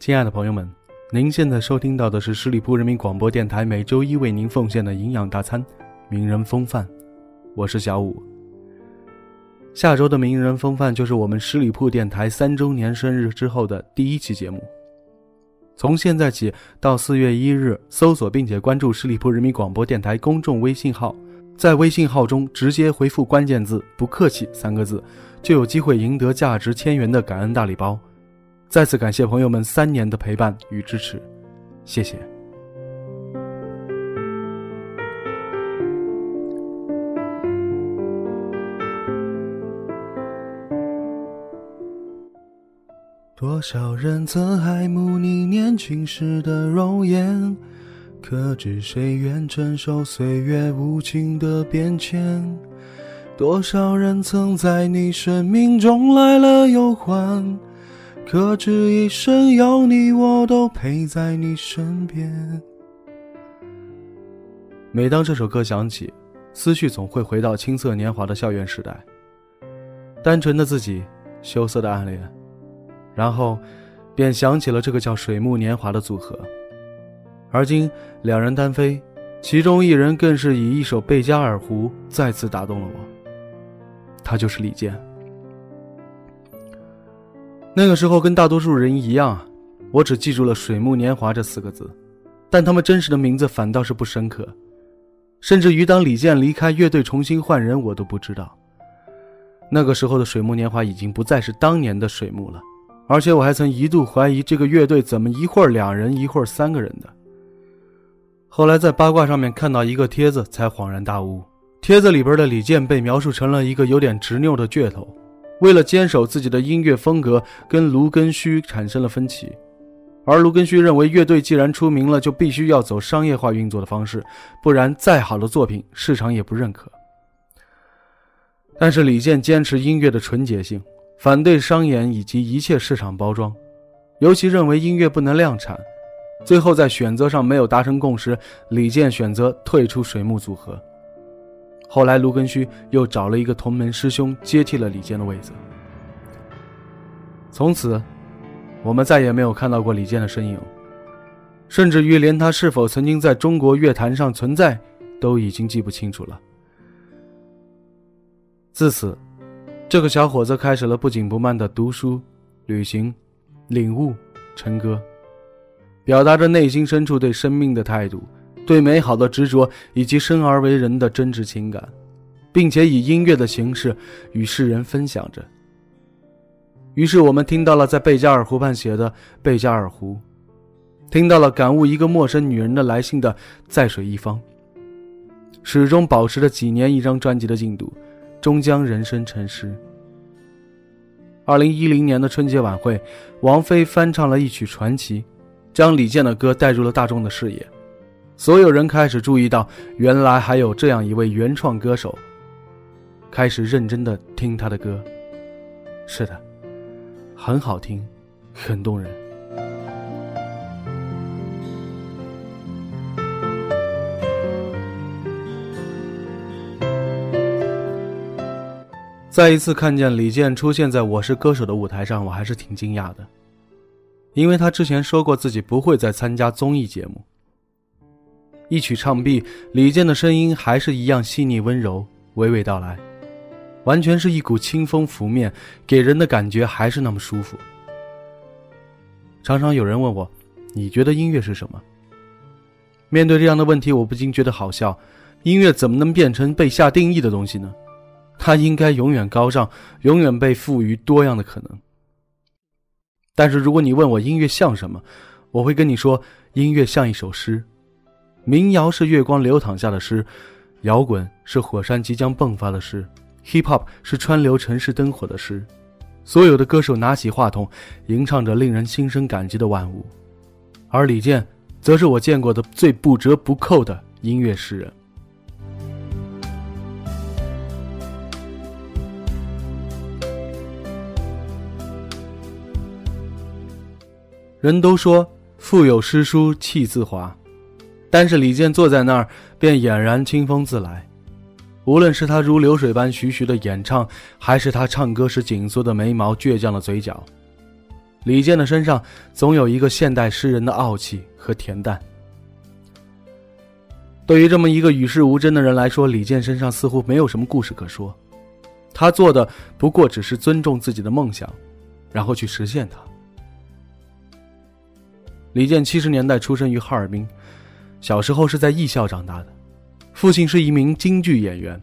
亲爱的朋友们，您现在收听到的是十里铺人民广播电台每周一为您奉献的营养大餐——名人风范。我是小五。下周的名人风范就是我们十里铺电台三周年生日之后的第一期节目。从现在起到四月一日，搜索并且关注十里铺人民广播电台公众微信号，在微信号中直接回复关键字“不客气”三个字，就有机会赢得价值千元的感恩大礼包。再次感谢朋友们三年的陪伴与支持，谢谢。多少人曾爱慕你年轻时的容颜，可知谁愿承受岁月无情的变迁？多少人曾在你生命中来了又还？可知一生有你，我都陪在你身边。每当这首歌响起，思绪总会回到青涩年华的校园时代。单纯的自己，羞涩的暗恋，然后便想起了这个叫水木年华的组合。而今两人单飞，其中一人更是以一首《贝加尔湖》再次打动了我。他就是李健。那个时候跟大多数人一样，我只记住了“水木年华”这四个字，但他们真实的名字反倒是不深刻。甚至于当李健离开乐队重新换人，我都不知道。那个时候的水木年华已经不再是当年的水木了，而且我还曾一度怀疑这个乐队怎么一会儿两人一会儿三个人的。后来在八卦上面看到一个帖子，才恍然大悟。帖子里边的李健被描述成了一个有点执拗的倔头。为了坚守自己的音乐风格，跟卢根须产生了分歧，而卢根须认为乐队既然出名了，就必须要走商业化运作的方式，不然再好的作品市场也不认可。但是李健坚持音乐的纯洁性，反对商演以及一切市场包装，尤其认为音乐不能量产。最后在选择上没有达成共识，李健选择退出水木组合。后来，卢根须又找了一个同门师兄接替了李健的位子。从此，我们再也没有看到过李健的身影，甚至于连他是否曾经在中国乐坛上存在，都已经记不清楚了。自此，这个小伙子开始了不紧不慢的读书、旅行、领悟、成歌，表达着内心深处对生命的态度。对美好的执着以及生而为人的真挚情感，并且以音乐的形式与世人分享着。于是我们听到了在贝加尔湖畔写的《贝加尔湖》，听到了感悟一个陌生女人的来信的《在水一方》，始终保持着几年一张专辑的进度，终将人生成诗。二零一零年的春节晚会，王菲翻唱了一曲传奇，将李健的歌带入了大众的视野。所有人开始注意到，原来还有这样一位原创歌手。开始认真的听他的歌，是的，很好听，很动人。再一次看见李健出现在《我是歌手》的舞台上，我还是挺惊讶的。因为他之前说过自己不会再参加综艺节目。一曲唱毕，李健的声音还是一样细腻温柔，娓娓道来，完全是一股清风拂面，给人的感觉还是那么舒服。常常有人问我：“你觉得音乐是什么？”面对这样的问题，我不禁觉得好笑。音乐怎么能变成被下定义的东西呢？它应该永远高尚，永远被赋予多样的可能。但是如果你问我音乐像什么，我会跟你说，音乐像一首诗。民谣是月光流淌下的诗，摇滚是火山即将迸发的诗，hip hop 是川流城市灯火的诗。所有的歌手拿起话筒，吟唱着令人心生感激的万物，而李健，则是我见过的最不折不扣的音乐诗人。人都说腹有诗书气自华。但是李健坐在那儿，便俨然清风自来。无论是他如流水般徐徐的演唱，还是他唱歌时紧缩的眉毛、倔强的嘴角，李健的身上总有一个现代诗人的傲气和恬淡。对于这么一个与世无争的人来说，李健身上似乎没有什么故事可说。他做的不过只是尊重自己的梦想，然后去实现它。李健七十年代出生于哈尔滨。小时候是在艺校长大的，父亲是一名京剧演员。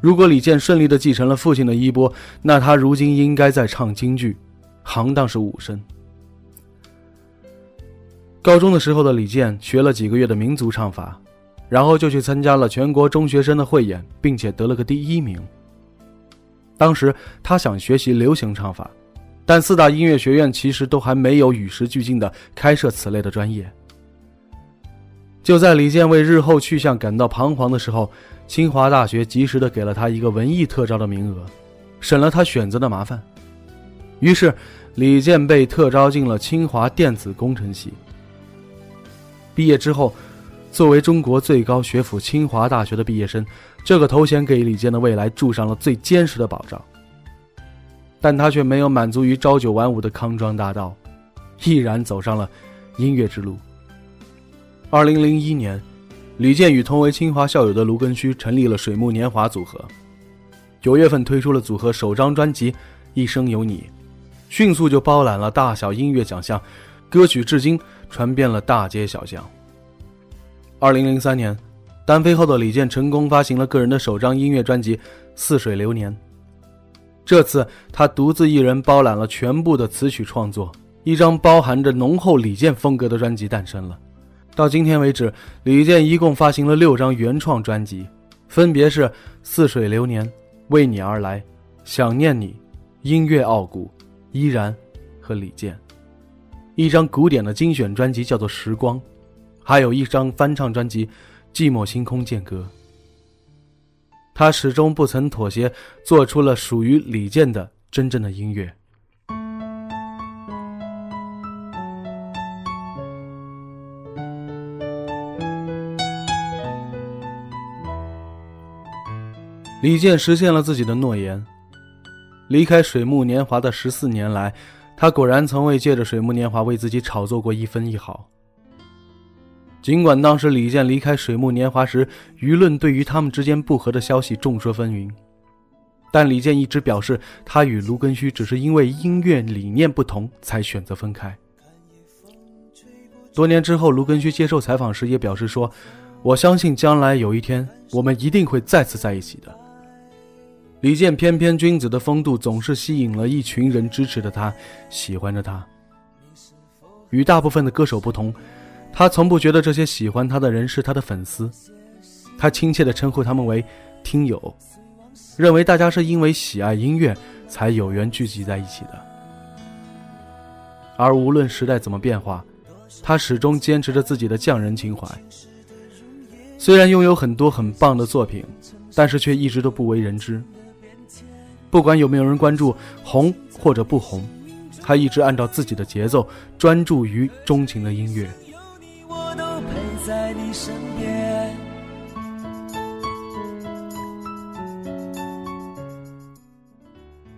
如果李健顺利的继承了父亲的衣钵，那他如今应该在唱京剧，行当是武生。高中的时候的李健学了几个月的民族唱法，然后就去参加了全国中学生的汇演，并且得了个第一名。当时他想学习流行唱法，但四大音乐学院其实都还没有与时俱进的开设此类的专业。就在李健为日后去向感到彷徨的时候，清华大学及时的给了他一个文艺特招的名额，省了他选择的麻烦。于是，李健被特招进了清华电子工程系。毕业之后，作为中国最高学府清华大学的毕业生，这个头衔给李健的未来注上了最坚实的保障。但他却没有满足于朝九晚五的康庄大道，毅然走上了音乐之路。二零零一年，李健与同为清华校友的卢庚戌成立了水木年华组合。九月份推出了组合首张专辑《一生有你》，迅速就包揽了大小音乐奖项，歌曲至今传遍了大街小巷。二零零三年，单飞后的李健成功发行了个人的首张音乐专辑《似水流年》。这次他独自一人包揽了全部的词曲创作，一张包含着浓厚李健风格的专辑诞生了。到今天为止，李健一共发行了六张原创专辑，分别是《似水流年》《为你而来》《想念你》《音乐傲骨》《依然》和《李健》。一张古典的精选专辑叫做《时光》，还有一张翻唱专辑《寂寞星空见歌》。他始终不曾妥协，做出了属于李健的真正的音乐。李健实现了自己的诺言，离开水木年华的十四年来，他果然从未借着水木年华为自己炒作过一分一毫。尽管当时李健离开水木年华时，舆论对于他们之间不和的消息众说纷纭，但李健一直表示，他与卢庚戌只是因为音乐理念不同才选择分开。多年之后，卢庚戌接受采访时也表示说：“我相信将来有一天，我们一定会再次在一起的。”李健翩翩君子的风度总是吸引了一群人支持着他，喜欢着他。与大部分的歌手不同，他从不觉得这些喜欢他的人是他的粉丝，他亲切地称呼他们为听友，认为大家是因为喜爱音乐才有缘聚集在一起的。而无论时代怎么变化，他始终坚持着自己的匠人情怀。虽然拥有很多很棒的作品，但是却一直都不为人知。不管有没有人关注，红或者不红，他一直按照自己的节奏，专注于钟情的音乐。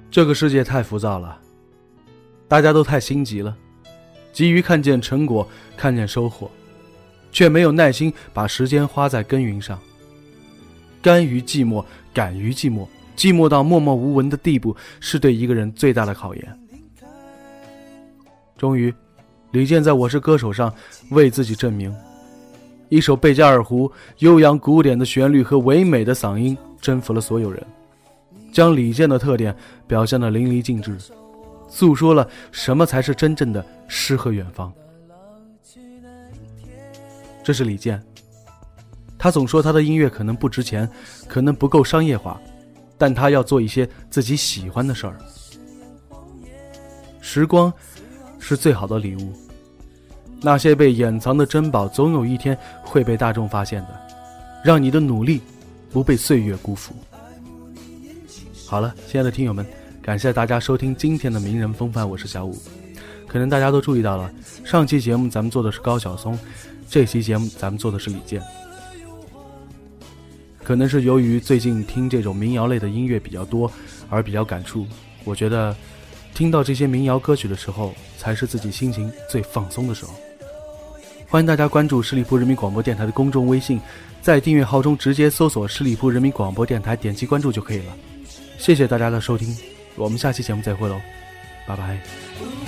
这个世界太浮躁了，大家都太心急了，急于看见成果，看见收获，却没有耐心把时间花在耕耘上。甘于寂寞，敢于寂寞，寂寞到默默无闻的地步，是对一个人最大的考验。终于，李健在我是歌手上为自己证明，一首贝加尔湖悠扬古典的旋律和唯美的嗓音征服了所有人，将李健的特点表现得淋漓尽致，诉说了什么才是真正的诗和远方。这是李健。他总说他的音乐可能不值钱，可能不够商业化，但他要做一些自己喜欢的事儿。时光是最好的礼物，那些被掩藏的珍宝，总有一天会被大众发现的。让你的努力不被岁月辜负。好了，亲爱的听友们，感谢大家收听今天的名人风范，我是小五。可能大家都注意到了，上期节目咱们做的是高晓松，这期节目咱们做的是李健。可能是由于最近听这种民谣类的音乐比较多，而比较感触。我觉得，听到这些民谣歌曲的时候，才是自己心情最放松的时候。欢迎大家关注十里铺人民广播电台的公众微信，在订阅号中直接搜索“十里铺人民广播电台”，点击关注就可以了。谢谢大家的收听，我们下期节目再会喽，拜拜。